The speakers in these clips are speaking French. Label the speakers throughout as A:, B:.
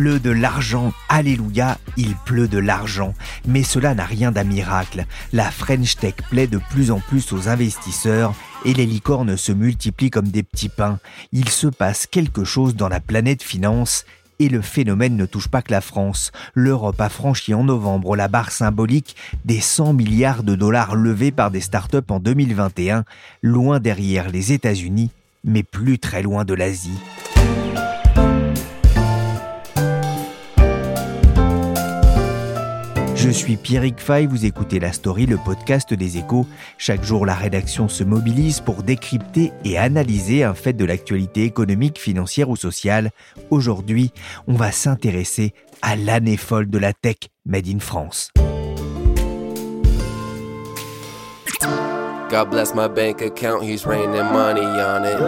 A: Pleut de l'argent, alléluia, il pleut de l'argent. Mais cela n'a rien d'un miracle. La French Tech plaît de plus en plus aux investisseurs et les licornes se multiplient comme des petits pains. Il se passe quelque chose dans la planète finance et le phénomène ne touche pas que la France. L'Europe a franchi en novembre la barre symbolique des 100 milliards de dollars levés par des startups en 2021, loin derrière les États-Unis, mais plus très loin de l'Asie. Je suis Pierrick Fay, vous écoutez La Story, le podcast des échos. Chaque jour, la rédaction se mobilise pour décrypter et analyser un fait de l'actualité économique, financière ou sociale. Aujourd'hui, on va s'intéresser à l'année folle de la tech Made in France. God bless my bank account, he's raining money on it.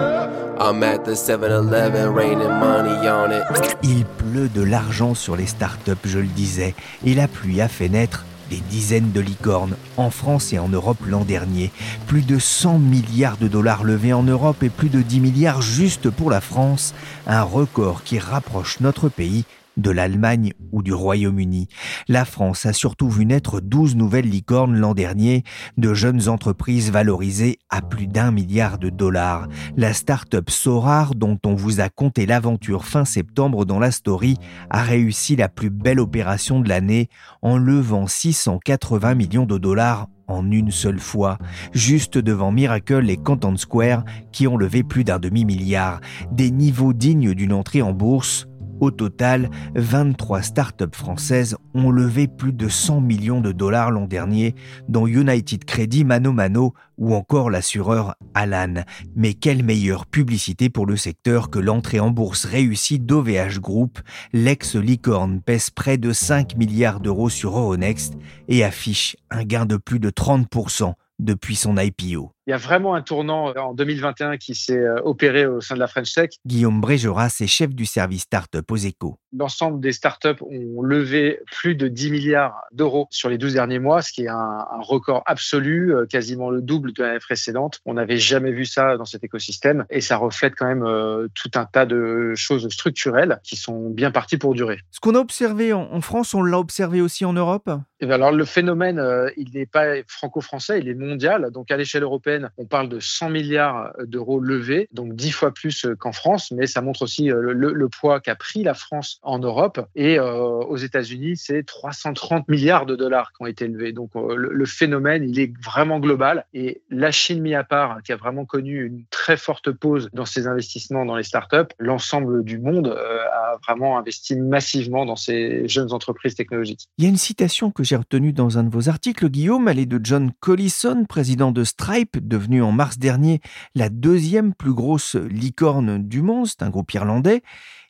A: I'm at the 7-Eleven raining money on it. Il pleut de l'argent sur les startups, je le disais, et la pluie a fait naître des dizaines de licornes en France et en Europe l'an dernier. Plus de 100 milliards de dollars levés en Europe et plus de 10 milliards juste pour la France, un record qui rapproche notre pays de l'Allemagne ou du Royaume-Uni. La France a surtout vu naître 12 nouvelles licornes l'an dernier, de jeunes entreprises valorisées à plus d'un milliard de dollars. La start-up Sorar, dont on vous a conté l'aventure fin septembre dans la story, a réussi la plus belle opération de l'année en levant 680 millions de dollars en une seule fois, juste devant Miracle et Canton Square qui ont levé plus d'un demi-milliard, des niveaux dignes d'une entrée en bourse au total, 23 startups françaises ont levé plus de 100 millions de dollars l'an dernier, dont United Credit, Mano Mano ou encore l'assureur Alan. Mais quelle meilleure publicité pour le secteur que l'entrée en bourse réussie d'OVH Group. L'ex-licorne pèse près de 5 milliards d'euros sur Euronext et affiche un gain de plus de 30% depuis son IPO.
B: Il y a vraiment un tournant euh, en 2021 qui s'est euh, opéré au sein de la French Tech.
A: Guillaume Brégeras est chef du service Startup aux échos.
B: L'ensemble des startups ont levé plus de 10 milliards d'euros sur les 12 derniers mois, ce qui est un, record absolu, euh, quasiment le double de l'année précédente. On n'avait jamais vu ça dans cet écosystème et ça reflète quand même tout un tas de choses structurelles qui sont bien parties pour durer.
A: Ce qu'on a observé en, France, on l'a observé aussi en Europe?
B: Et eh alors le phénomène, il n'est pas franco-français, il est mondial. Donc à l'échelle européenne, on parle de 100 milliards d'euros levés, donc 10 fois plus qu'en France, mais ça montre aussi euh, le, poids qu'a pris la France en Europe. Et euh, aux États-Unis, c'est 330 milliards de dollars qui ont été levés. Donc euh, le, phénomène, il est vraiment global. Et la Chine, mis à part, qui a vraiment connu une très forte pause dans ses investissements dans les startups, l'ensemble du monde a vraiment investi massivement dans ces jeunes entreprises technologiques.
A: Il y a une citation que j'ai retenue dans un de vos articles, Guillaume, elle est de John Collison, président de Stripe, devenue en mars dernier la deuxième plus grosse licorne du monde, c'est un groupe irlandais.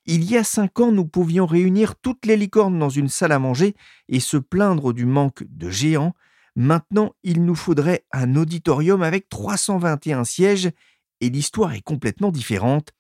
A: Il y a cinq ans, nous pouvions réunir toutes les licornes dans une salle à manger et se plaindre du manque de géants. Maintenant, il nous faudrait un auditorium avec 321 sièges et l'histoire est complètement différente.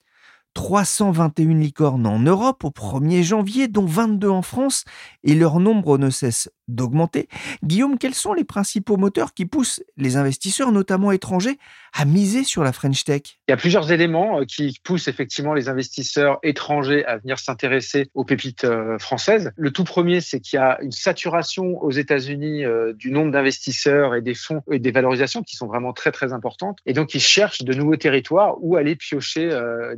A: 321 licornes en Europe au 1er janvier, dont 22 en France, et leur nombre ne cesse d'augmenter. Guillaume, quels sont les principaux moteurs qui poussent les investisseurs, notamment étrangers, à miser sur la French Tech?
B: Il y a plusieurs éléments euh, qui poussent effectivement les investisseurs étrangers à venir s'intéresser aux pépites euh, françaises. Le tout premier, c'est qu'il y a une saturation aux États-Unis euh, du nombre d'investisseurs et des fonds et des valorisations qui sont vraiment très très importantes. Et donc, ils cherchent de nouveaux territoires où aller piocher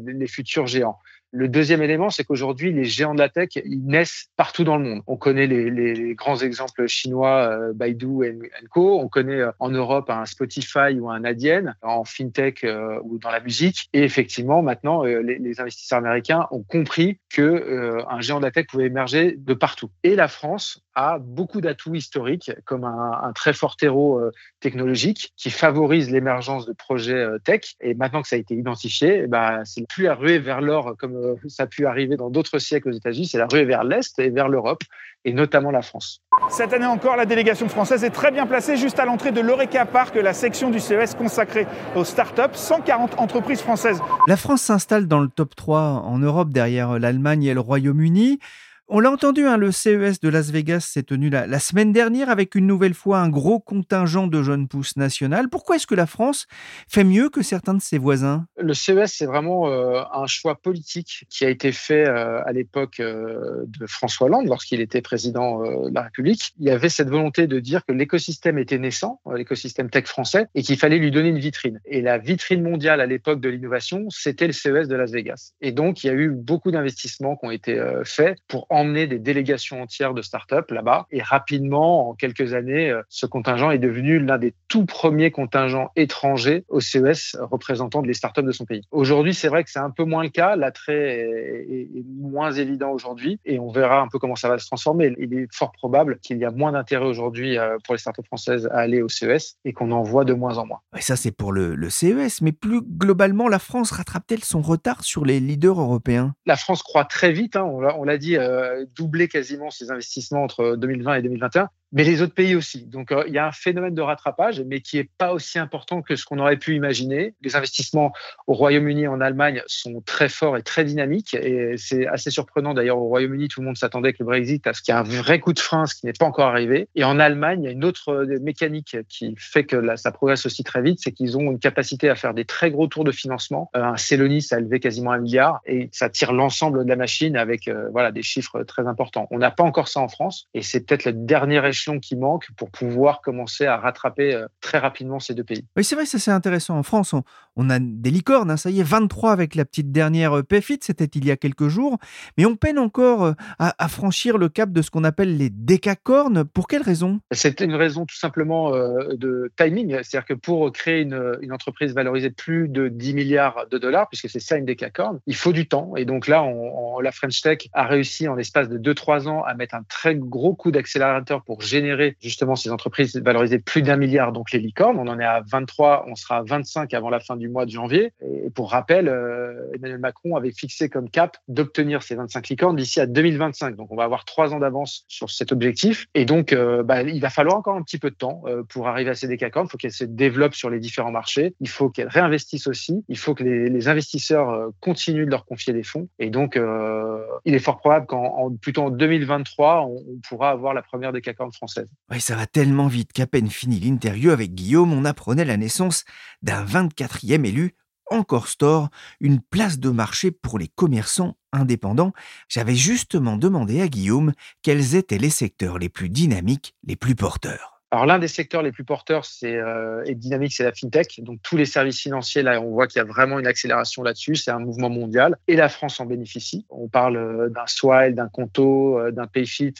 B: les futurs géants. Le deuxième élément, c'est qu'aujourd'hui, les géants de la tech, ils naissent partout dans le monde. On connaît les, grands exemples chinois, euh, Baidu et Co. On connaît euh, en Europe un Spotify ou un Adyen, en fintech euh, ou dans la musique. Et effectivement, maintenant, les, investisseurs américains ont compris que un géant de la tech pouvait émerger de partout. Et la France a beaucoup d'atouts historiques, comme un, très fort terreau euh, technologique qui favorise l'émergence de projets euh, tech. Et maintenant que ça a été identifié, eh ben, c'est plus la ruée vers l'or comme euh, ça a pu arriver dans d'autres siècles aux États-Unis, c'est la ruée vers l'Est et vers l'Europe, et notamment la France.
C: Cette année encore, la délégation française est très bien placée juste à l'entrée de l'Oreca Park, la section du CES consacrée aux startups, 140 entreprises françaises.
A: La France s'installe dans le top 3 en Europe derrière l'Allemagne et le Royaume-Uni. On l'a entendu, hein, le CES de Las Vegas s'est tenu la, semaine dernière avec une nouvelle fois un gros contingent de jeunes pousses nationales. Pourquoi est-ce que la France fait mieux que certains de ses voisins?
B: Le CES, c'est vraiment euh, un choix politique qui a été fait euh, à l'époque euh, de François Hollande, lorsqu'il était président de la République. Il y avait cette volonté de dire que l'écosystème était naissant, l'écosystème tech français, et qu'il fallait lui donner une vitrine. Et la vitrine mondiale à l'époque de l'innovation, c'était le CES de Las Vegas. Et donc, il y a eu beaucoup d'investissements qui ont été faits pour des délégations entières de start-up là-bas. Et rapidement, en quelques années, euh, ce contingent est devenu l'un des tout premiers contingents étrangers au CES représentant les start-up de son pays. Aujourd'hui, c'est vrai que c'est un peu moins le cas. L'attrait est, moins évident aujourd'hui et on verra un peu comment ça va se transformer. Il est fort probable qu'il y a moins d'intérêt aujourd'hui euh, pour les start-up françaises à aller au CES et qu'on en voit de moins en moins.
A: Et ça, c'est pour le, le CES. Mais plus globalement, la France rattrape-t-elle son retard sur les leaders européens?
B: La France croit très vite. Hein, on l'a dit, euh, doubler quasiment ses investissements entre 2020 et 2021 mais les autres pays aussi. Donc euh, il y a un phénomène de rattrapage, mais qui est pas aussi important que ce qu'on aurait pu imaginer. Les investissements au Royaume-Uni et en Allemagne sont très forts et très dynamiques, et c'est assez surprenant d'ailleurs au Royaume-Uni, tout le monde s'attendait avec le Brexit à ce qu'il y ait un vrai coup de frein, ce qui n'est pas encore arrivé. Et en Allemagne, il y a une autre euh, mécanique qui fait que ça progresse aussi très vite, c'est qu'ils ont une capacité à faire des très gros tours de financement. Euh, un Celonis a levé quasiment un milliard, et ça tire l'ensemble de la machine avec voilà des chiffres très importants. On n'a pas encore ça en France, et c'est peut-être le dernier échelon qui manque pour pouvoir commencer à rattraper euh, très rapidement ces deux pays.
A: Oui, c'est vrai, ça c'est intéressant. En France, on, a des licornes, hein, ça y est, 23 avec la petite dernière euh, PFIT, c'était il y a quelques jours, mais on peine encore euh, à, franchir le cap de ce qu'on appelle les décacornes. Pour quelle raison?
B: C'est une raison tout simplement de timing, c'est-à-dire que pour créer une, entreprise valorisée de plus de 10 milliards de dollars, puisque c'est ça une décacorne, il faut du temps. Et donc là, on, la French Tech a réussi en l'espace de 2-3 ans à mettre un très gros coup d'accélérateur pour générer justement ces entreprises valorisées plus d'un milliard, donc les licornes. On en est à 23, on sera à 25 avant la fin du mois de janvier. Et pour rappel, euh, Emmanuel Macron avait fixé comme cap d'obtenir ces 25 licornes d'ici à 2025. Donc on va avoir trois ans d'avance sur cet objectif. Et donc euh, bah, il va falloir encore un petit peu de temps euh, pour arriver à ces décacornes. Il faut qu'elles se développent sur les différents marchés. Il faut qu'elles réinvestissent aussi. Il faut que les, investisseurs continuent de leur confier des fonds. Et donc il est fort probable qu'en plutôt en 2023, on, on pourra avoir la première décacorne française
A: oui, ça va tellement vite qu'à peine fini l'interview avec Guillaume, on apprenait la naissance d'un 24e élu, encore store, une place de marché pour les commerçants indépendants. J'avais justement demandé à Guillaume quels étaient les secteurs les plus dynamiques, les plus porteurs.
B: Alors l'un des secteurs les plus porteurs c'est euh, et dynamique, c'est la fintech. Donc tous les services financiers, là, on voit qu'il y a vraiment une accélération là-dessus. C'est un mouvement mondial et la France en bénéficie. On parle euh, d'un Swile, d'un Conto, euh, d'un Payfit.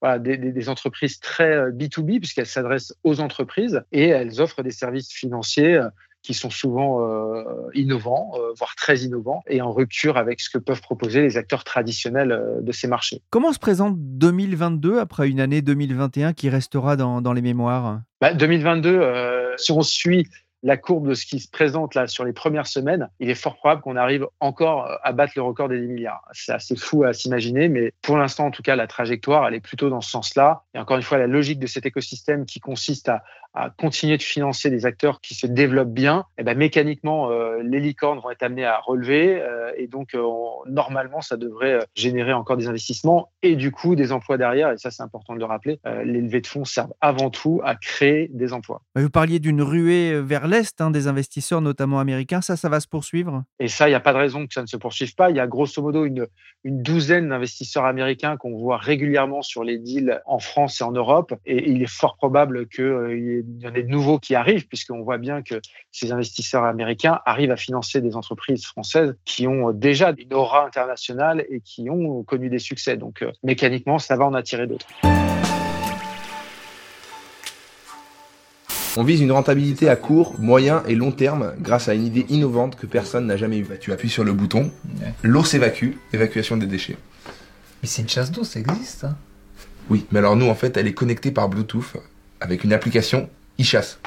B: Voilà, des, des, entreprises très B2B puisqu'elles s'adressent aux entreprises et elles offrent des services financiers qui sont souvent euh, innovants, euh, voire très innovants, et en rupture avec ce que peuvent proposer les acteurs traditionnels euh, de ces marchés.
A: Comment se présente 2022 après une année 2021 qui restera dans, dans les mémoires?
B: Bah, 2022, si on suit la courbe de ce qui se présente là sur les premières semaines, il est fort probable qu'on arrive encore à battre le record des 10 milliards. C'est assez fou à s'imaginer, mais pour l'instant, en tout cas, la trajectoire, elle est plutôt dans ce sens-là. Et encore une fois, la logique de cet écosystème qui consiste à, à continuer de financer des acteurs qui se développent bien, et eh ben mécaniquement, euh, les licornes vont être amenées à relever. Euh, et donc, euh, normalement, ça devrait générer encore des investissements et du coup des emplois derrière. Et ça, c'est important de le rappeler. les levées de fonds servent avant tout à créer des emplois.
A: Vous parliez d'une ruée vers l'Est hein, des investisseurs, notamment américains. Ça, ça va se poursuivre?
B: Et ça, il n'y a pas de raison que ça ne se poursuive pas. Il y a grosso modo une, une douzaine d'investisseurs américains qu'on voit régulièrement sur les deals en France et en Europe. Et il est fort probable qu'il y ait il y en a de nouveaux qui arrivent, puisqu'on voit bien que ces investisseurs américains arrivent à financer des entreprises françaises qui ont déjà une aura internationale et qui ont connu des succès. Donc, euh, mécaniquement, ça va en attirer d'autres.
D: On vise une rentabilité à court, moyen et long terme grâce à une idée innovante que personne n'a jamais eue. Tu appuies sur le bouton, l'eau s'évacue, évacuation des déchets.
E: Mais c'est une chasse d'eau, ça existe. Hein
D: Oui, mais alors nous, en fait, elle est connectée par Bluetooth avec une application e-chasse.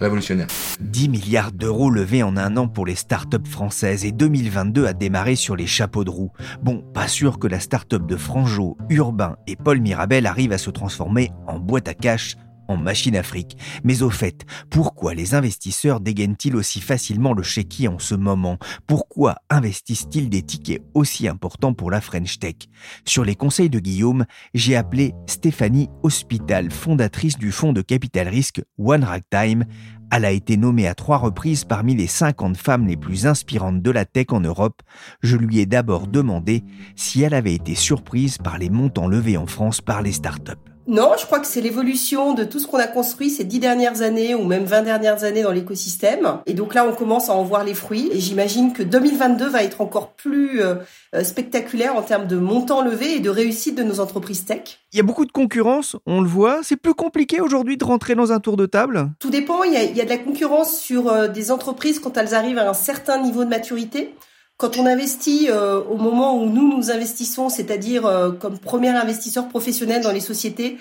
D: Révolutionnaire.
A: 10 milliards d'euros levés en un an pour les startups françaises et 2022 a démarré sur les chapeaux de roue. Bon, pas sûr que la startup de Franjo, Urbain et Paul Mirabel arrive à se transformer en boîte à cash en machine Afrique. Mais au fait, pourquoi les investisseurs dégainent-ils aussi facilement le chéquier en ce moment? Pourquoi investissent-ils des tickets aussi importants pour la French Tech? Sur les conseils de Guillaume, j'ai appelé Stéphanie Hospital, fondatrice du fonds de capital risque One Ragtime. Elle a été nommée à trois reprises parmi les 50 femmes les plus inspirantes de la tech en Europe. Je lui ai d'abord demandé si elle avait été surprise par les montants levés en France par les startups.
E: Non, je crois que c'est l'évolution de tout ce qu'on a construit ces dix dernières années ou même 20 dernières années dans l'écosystème. Et donc là, on commence à en voir les fruits. Et j'imagine que 2022 va être encore plus euh, euh, spectaculaire en termes de montants levés et de réussite de nos entreprises tech.
C: Il y a beaucoup de concurrence, on le voit. C'est plus compliqué aujourd'hui de rentrer dans un tour de table?
E: Tout dépend. Il y a, il y a de la concurrence sur euh, des entreprises quand elles arrivent à un certain niveau de maturité. Quand on investit euh, au moment où nous nous investissons, c'est-à-dire euh, comme premier investisseur professionnel dans les sociétés,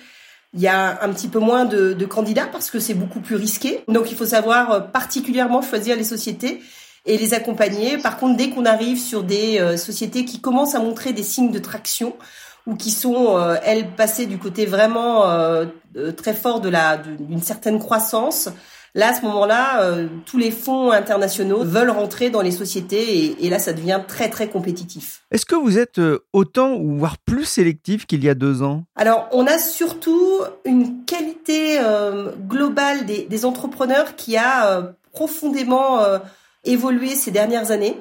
E: il y a un petit peu moins de, candidats parce que c'est beaucoup plus risqué. Donc il faut savoir euh, particulièrement choisir les sociétés et les accompagner. Par contre, dès qu'on arrive sur des sociétés qui commencent à montrer des signes de traction ou qui sont elles passées du côté vraiment très fort de la d'une certaine croissance, Là, à ce moment-là, euh, tous les fonds internationaux veulent rentrer dans les sociétés et, là, ça devient très, très compétitif.
C: Est-ce que vous êtes euh, autant ou voire plus sélectif qu'il y a deux ans?
E: Alors, on a surtout une qualité euh, globale des, des, entrepreneurs qui a profondément évolué ces dernières années.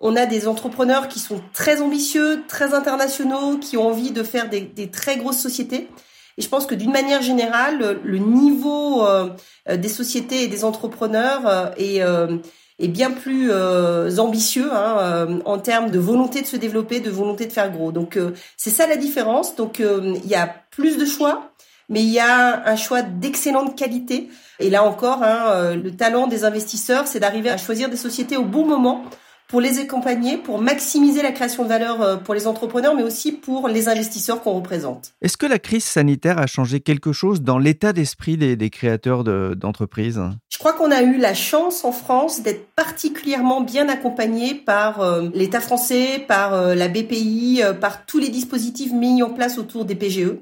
E: On a des entrepreneurs qui sont très ambitieux, très internationaux, qui ont envie de faire des, des très grosses sociétés. Et je pense que d'une manière générale, le niveau euh, des sociétés et des entrepreneurs euh, est, euh, est bien plus ambitieux hein, en termes de volonté de se développer, de volonté de faire gros. Donc c'est ça la différence. Donc il y a plus de choix, mais il y a un choix d'excellente qualité. Et là encore, hein, le talent des investisseurs, c'est d'arriver à choisir des sociétés au bon moment pour les accompagner, pour maximiser la création de valeur euh, pour les entrepreneurs, mais aussi pour les investisseurs qu'on représente.
C: Est-ce que la crise sanitaire a changé quelque chose dans l'état d'esprit des, créateurs d'entreprises?
E: Je crois qu'on a eu la chance en France d'être particulièrement bien accompagné par euh, l'État français, par euh, la BPI, par tous les dispositifs mis en place autour des PGE.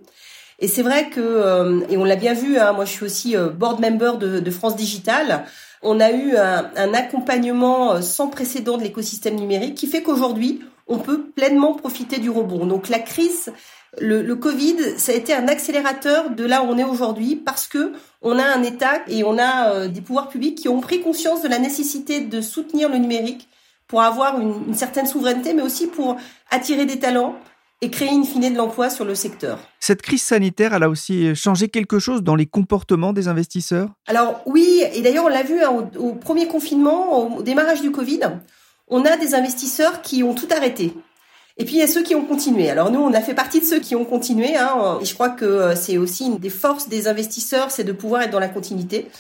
E: Et c'est vrai que, et on l'a bien vu, hein, moi je suis aussi board member de, de France Digital, on a eu un, accompagnement euh, sans précédent de l'écosystème numérique qui fait qu'aujourd'hui, on peut pleinement profiter du rebond. Donc la crise, le, le, Covid, ça a été un accélérateur de là où on est aujourd'hui parce que on a un État et on a euh, des pouvoirs publics qui ont pris conscience de la nécessité de soutenir le numérique pour avoir une certaine souveraineté, mais aussi pour attirer des talents, et créer in fine de l'emploi sur le secteur.
C: Cette crise sanitaire, elle a aussi changé quelque chose dans les comportements des investisseurs?
E: Alors oui, et d'ailleurs on l'a vu hein, au, premier confinement, au démarrage du Covid, on a des investisseurs qui ont tout arrêté. Et puis il y a ceux qui ont continué. Alors nous, on a fait partie de ceux qui ont continué. Hein, et je crois que euh, c'est aussi une des forces des investisseurs, c'est de pouvoir être dans la continuité.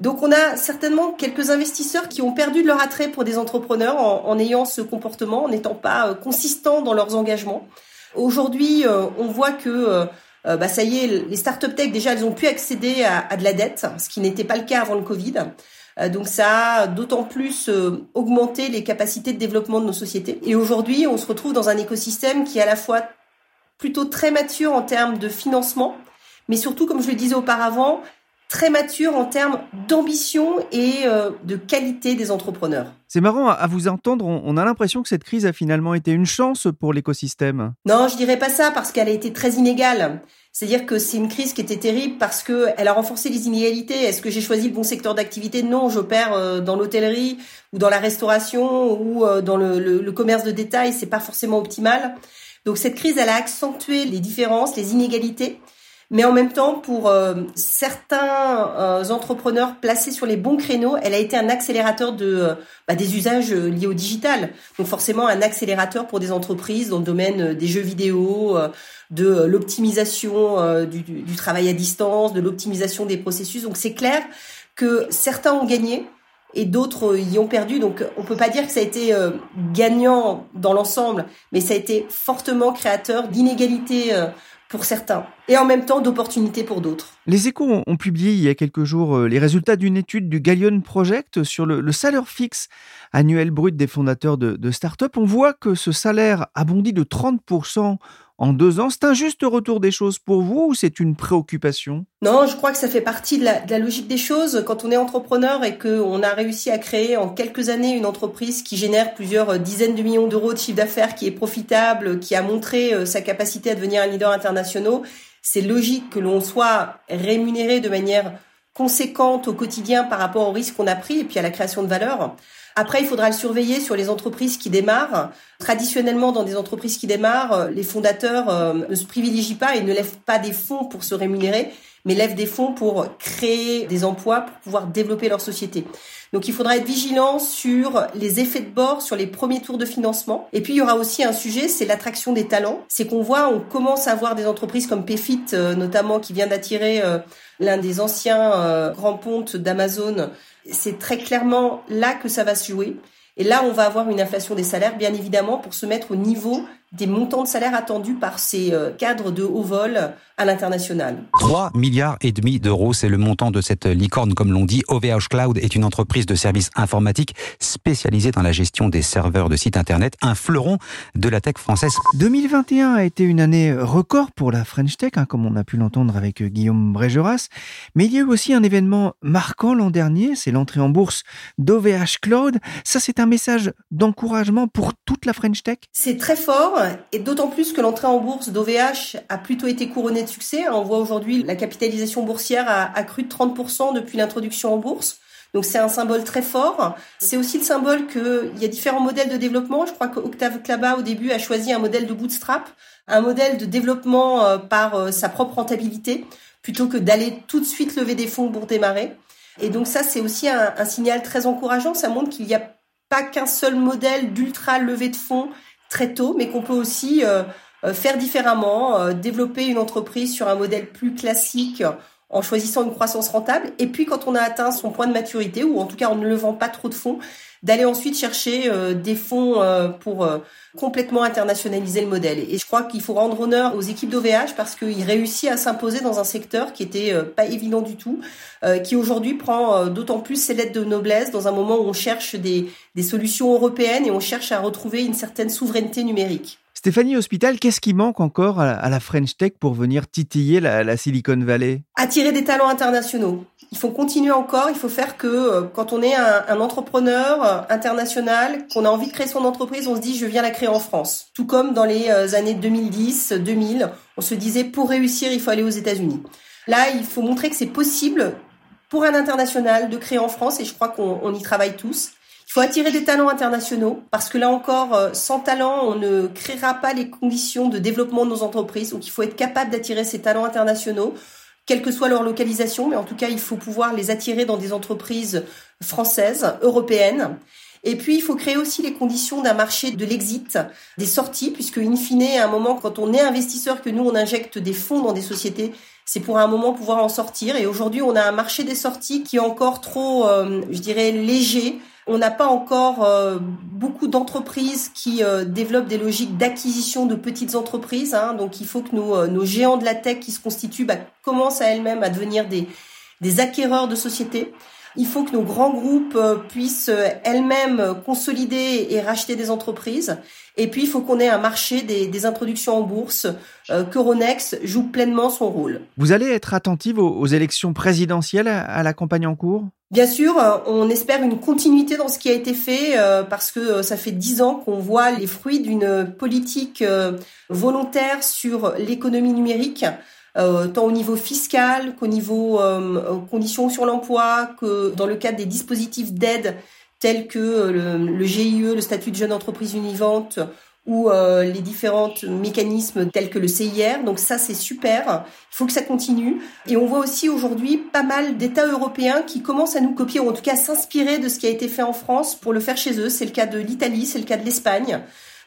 E: Donc on a certainement quelques investisseurs qui ont perdu de leur attrait pour des entrepreneurs en, en ayant ce comportement, en n'étant pas euh, consistants dans leurs engagements. Aujourd'hui, euh, on voit que euh, euh, bah, ça y est, les start-up tech, déjà, elles ont pu accéder à, de la dette, ce qui n'était pas le cas avant le Covid. donc ça a d'autant plus augmenté les capacités de développement de nos sociétés. Et aujourd'hui, on se retrouve dans un écosystème qui est à la fois plutôt très mature en termes de financement, mais surtout, comme je le disais auparavant, très mature en termes d'ambition et euh, de qualité des entrepreneurs.
C: C'est marrant, à vous entendre, on a l'impression que cette crise a finalement été une chance pour l'écosystème.
E: Non, je dirais pas ça parce qu'elle a été très inégale. C'est-à-dire que c'est une crise qui était terrible parce que elle a renforcé les inégalités. Est-ce que j'ai choisi le bon secteur d'activité? Non, j'opère euh, dans l'hôtellerie ou dans la restauration ou euh, dans le, le commerce de détail. C'est pas forcément optimal. Donc cette crise, elle a accentué les différences, les inégalités. Mais en même temps, pour euh, certains euh, entrepreneurs placés sur les bons créneaux, elle a été un accélérateur de euh, bah, des usages liés au digital. Donc forcément un accélérateur pour des entreprises dans le domaine des jeux vidéo, de l'optimisation du, du, travail à distance, de l'optimisation des processus. Donc c'est clair que certains ont gagné et d'autres y ont perdu. Donc on peut pas dire que ça a été gagnant dans l'ensemble, mais ça a été fortement créateur d'inégalités pour certains et en même temps d'opportunités pour d'autres.
F: Les échos ont, publié il y a quelques jours euh, les résultats d'une étude du Gallion Project sur le, salaire fixe annuel brut des fondateurs de, de start-up. On voit que ce salaire a bondi de 30% en deux ans. C'est un juste retour des choses pour vous ou c'est une préoccupation?
E: Non, je crois que ça fait partie de la, logique des choses. Quand on est entrepreneur et qu'on a réussi à créer en quelques années une entreprise qui génère plusieurs dizaines de millions d'euros de chiffre d'affaires, qui est profitable, qui a montré euh, sa capacité à devenir un leader international, c'est logique que l'on soit rémunéré de manière conséquente au quotidien par rapport au risque qu'on a pris et puis à la création de valeur. Après, il faudra le surveiller sur les entreprises qui démarrent. Traditionnellement, dans des entreprises qui démarrent, les fondateurs euh, ne se privilégient pas et ne lèvent pas des fonds pour se rémunérer, mais lèvent des fonds pour créer des emplois, pour pouvoir développer leur société. Donc il faudra être vigilant sur les effets de bord sur les premiers tours de financement. Et puis il y aura aussi un sujet, c'est l'attraction des talents. C'est qu'on voit, on commence à voir des entreprises comme Payfit, euh, notamment, qui vient d'attirer euh, l'un des anciens grands pontes d'Amazon c'est très clairement là que ça va se jouer. Et là, on va avoir une inflation des salaires, bien évidemment, pour se mettre au niveau des montants de salaire attendus par ces euh, cadres de haut vol à l'international.
G: 3 milliards et demi d'euros, c'est le montant de cette licorne, comme l'on dit. OVH Cloud est une entreprise de services informatiques spécialisée dans la gestion des serveurs de sites Internet, un fleuron de la tech française.
F: 2021 a été une année record pour la French Tech, hein, comme on a pu l'entendre avec euh, Guillaume Brégeras. Mais il y a eu aussi un événement marquant l'an dernier, c'est l'entrée en bourse d'OVH Cloud. Ça, c'est un message d'encouragement pour toute la French Tech?
E: C'est très fort et d'autant plus que l'entrée en bourse d'OVH a plutôt été couronnée de succès. On voit aujourd'hui la capitalisation boursière a accru de 30% depuis l'introduction en bourse. Donc c'est un symbole très fort. C'est aussi le symbole qu'il y a différents modèles de développement. Je crois que Octave Klaba au début a choisi un modèle de bootstrap, un modèle de développement euh, par euh, sa propre rentabilité, plutôt que d'aller tout de suite lever des fonds pour démarrer. Et donc ça c'est aussi un, un signal très encourageant. Ça montre qu'il n'y a pas qu'un seul modèle d'ultra levée de fonds très tôt, mais qu'on peut aussi euh, euh, faire différemment, euh, développer une entreprise sur un modèle plus classique en choisissant une croissance rentable. Et puis quand on a atteint son point de maturité, ou en tout cas on ne le vend pas trop de fonds, d'aller ensuite chercher des fonds pour complètement internationaliser le modèle. Et je crois qu'il faut rendre honneur aux équipes d'OVH parce qu'ils réussissent à s'imposer dans un secteur qui était pas évident du tout, qui aujourd'hui prend d'autant plus ses lettres de noblesse dans un moment où on cherche des, des solutions européennes et on cherche à retrouver une certaine souveraineté numérique.
F: Stéphanie Hospital, qu'est-ce qui manque encore à la French Tech pour venir titiller la, Silicon Valley?
E: Attirer des talents internationaux. Il faut continuer encore, il faut faire que euh, quand on est un, entrepreneur euh, international, qu'on a envie de créer son entreprise, on se dit je viens la créer en France. Tout comme dans les euh, années 2010, 2000, on se disait pour réussir, il faut aller aux États-Unis. Là, il faut montrer que c'est possible pour un international de créer en France et je crois qu'on y travaille tous. Il faut attirer des talents internationaux parce que là encore, sans talent, on ne créera pas les conditions de développement de nos entreprises. Donc il faut être capable d'attirer ces talents internationaux, quelle que soit leur localisation, mais en tout cas, il faut pouvoir les attirer dans des entreprises françaises, européennes. Et puis, il faut créer aussi les conditions d'un marché de l'exit, des sorties, puisque, in fine, à un moment, quand on est investisseur, que nous, on injecte des fonds dans des sociétés, c'est pour un moment pouvoir en sortir. Et aujourd'hui, on a un marché des sorties qui est encore trop, euh, je dirais, léger on n'a pas encore euh, beaucoup d'entreprises qui euh, développent des logiques d'acquisition de petites entreprises. Hein. donc il faut que nos, euh, nos, géants de la tech qui se constituent bah, commencent à elles-mêmes à devenir des, des acquéreurs de sociétés. Il faut que nos grands groupes puissent elles-mêmes consolider et racheter des entreprises. Et puis, il faut qu'on ait un marché des, introductions en bourse, euh, joue pleinement son rôle.
F: Vous allez être attentive aux, élections présidentielles à, la campagne en cours?
E: Bien sûr, euh, on espère une continuité dans ce qui a été fait euh, parce que ça fait dix ans qu'on voit les fruits d'une politique volontaire sur l'économie numérique. tant au niveau fiscal qu'au niveau conditions sur l'emploi, que dans le cadre des dispositifs d'aide tels que euh, le, GIE, le statut de jeune entreprise univante ou euh, les différents mécanismes tels que le CIR. Donc ça, c'est super. Il faut que ça continue. Et on voit aussi aujourd'hui pas mal d'États européens qui commencent à nous copier, ou en tout cas s'inspirer de ce qui a été fait en France pour le faire chez eux. C'est le cas de l'Italie, c'est le cas de l'Espagne.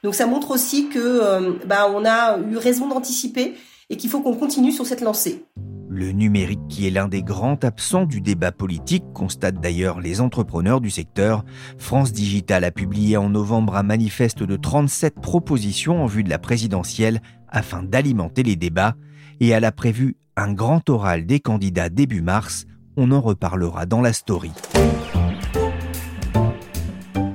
E: Donc ça montre aussi que euh, bah, on a eu raison d'anticiper et qu'il faut qu'on continue sur cette lancée.
A: Le numérique qui est l'un des grands absents du débat politique, constatent d'ailleurs les entrepreneurs du secteur. France Digital a publié en novembre un manifeste de 37 propositions en vue de la présidentielle afin d'alimenter les débats. et elle a prévu un grand oral des candidats début mars. On en reparlera dans la story.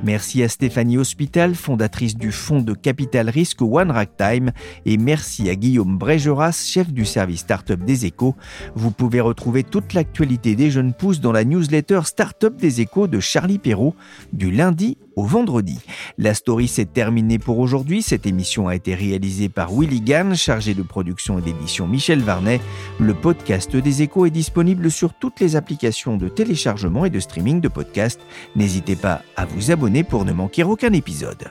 A: Merci à Stéphanie Hospital, fondatrice du fonds de capital risque One Ragtime, et merci à Guillaume Brégeras, chef du service Startup des Échos. Vous pouvez retrouver toute l'actualité des jeunes pousses dans la newsletter Startup des Échos de Charlie Perrault du lundi au vendredi. La story s'est terminée pour aujourd'hui. Cette émission a été réalisée par Willy Gann, chargé de production et d'édition Michel Varnet. Le podcast des échos est disponible sur toutes les applications de téléchargement et de streaming de podcasts. N'hésitez pas à vous abonner pour ne manquer aucun épisode.